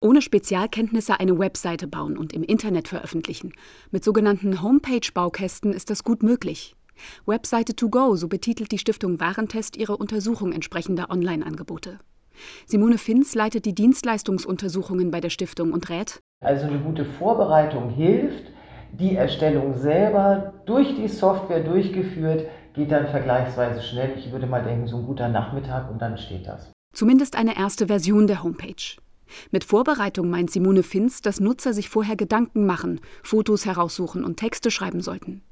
Ohne Spezialkenntnisse eine Webseite bauen und im Internet veröffentlichen. Mit sogenannten Homepage-Baukästen ist das gut möglich. Webseite to go, so betitelt die Stiftung Warentest ihre Untersuchung entsprechender Online-Angebote. Simone Finz leitet die Dienstleistungsuntersuchungen bei der Stiftung und rät. Also eine gute Vorbereitung hilft. Die Erstellung selber durch die Software durchgeführt geht dann vergleichsweise schnell. Ich würde mal denken, so ein guter Nachmittag und dann steht das. Zumindest eine erste Version der Homepage. Mit Vorbereitung meint Simone Finz, dass Nutzer sich vorher Gedanken machen, Fotos heraussuchen und Texte schreiben sollten.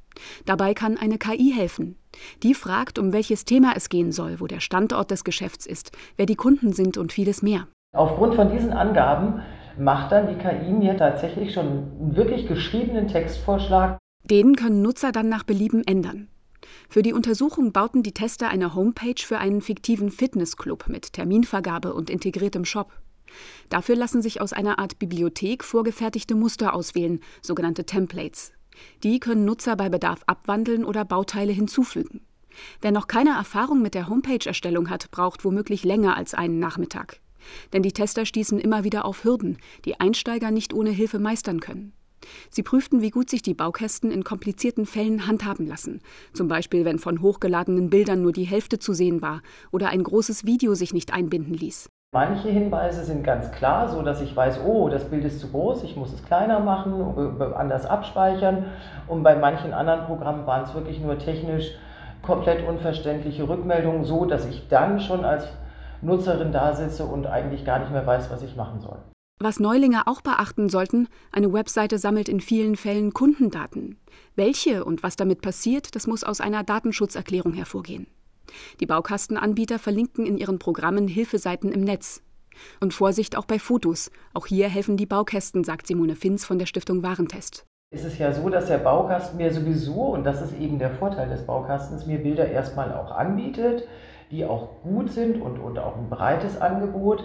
Dabei kann eine KI helfen. Die fragt, um welches Thema es gehen soll, wo der Standort des Geschäfts ist, wer die Kunden sind und vieles mehr. Aufgrund von diesen Angaben macht dann die KI mir tatsächlich schon einen wirklich geschriebenen Textvorschlag. Den können Nutzer dann nach Belieben ändern. Für die Untersuchung bauten die Tester eine Homepage für einen fiktiven Fitnessclub mit Terminvergabe und integriertem Shop. Dafür lassen sich aus einer Art Bibliothek vorgefertigte Muster auswählen, sogenannte Templates. Die können Nutzer bei Bedarf abwandeln oder Bauteile hinzufügen. Wer noch keine Erfahrung mit der Homepage-Erstellung hat, braucht womöglich länger als einen Nachmittag. Denn die Tester stießen immer wieder auf Hürden, die Einsteiger nicht ohne Hilfe meistern können. Sie prüften, wie gut sich die Baukästen in komplizierten Fällen handhaben lassen, zum Beispiel wenn von hochgeladenen Bildern nur die Hälfte zu sehen war oder ein großes Video sich nicht einbinden ließ. Manche Hinweise sind ganz klar, so dass ich weiß, oh, das Bild ist zu groß, ich muss es kleiner machen, anders abspeichern. Und bei manchen anderen Programmen waren es wirklich nur technisch komplett unverständliche Rückmeldungen, so dass ich dann schon als Nutzerin da sitze und eigentlich gar nicht mehr weiß, was ich machen soll. Was Neulinge auch beachten sollten, eine Webseite sammelt in vielen Fällen Kundendaten. Welche und was damit passiert, das muss aus einer Datenschutzerklärung hervorgehen. Die Baukastenanbieter verlinken in ihren Programmen Hilfeseiten im Netz. Und Vorsicht auch bei Fotos. Auch hier helfen die Baukästen, sagt Simone Finz von der Stiftung Warentest. Es ist ja so, dass der Baukasten mir sowieso, und das ist eben der Vorteil des Baukastens, mir Bilder erstmal auch anbietet, die auch gut sind und, und auch ein breites Angebot.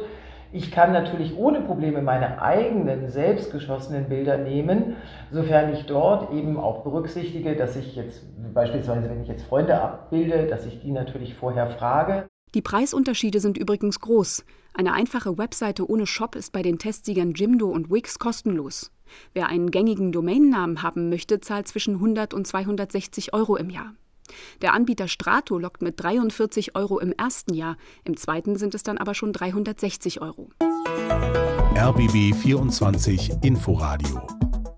Ich kann natürlich ohne Probleme meine eigenen selbstgeschossenen Bilder nehmen, sofern ich dort eben auch berücksichtige, dass ich jetzt beispielsweise, wenn ich jetzt Freunde abbilde, dass ich die natürlich vorher frage. Die Preisunterschiede sind übrigens groß. Eine einfache Webseite ohne Shop ist bei den Testsiegern Jimdo und Wix kostenlos. Wer einen gängigen Domainnamen haben möchte, zahlt zwischen 100 und 260 Euro im Jahr. Der Anbieter Strato lockt mit 43 Euro im ersten Jahr, im zweiten sind es dann aber schon 360 Euro. RBB 24 Inforadio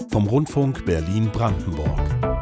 vom Rundfunk Berlin-Brandenburg.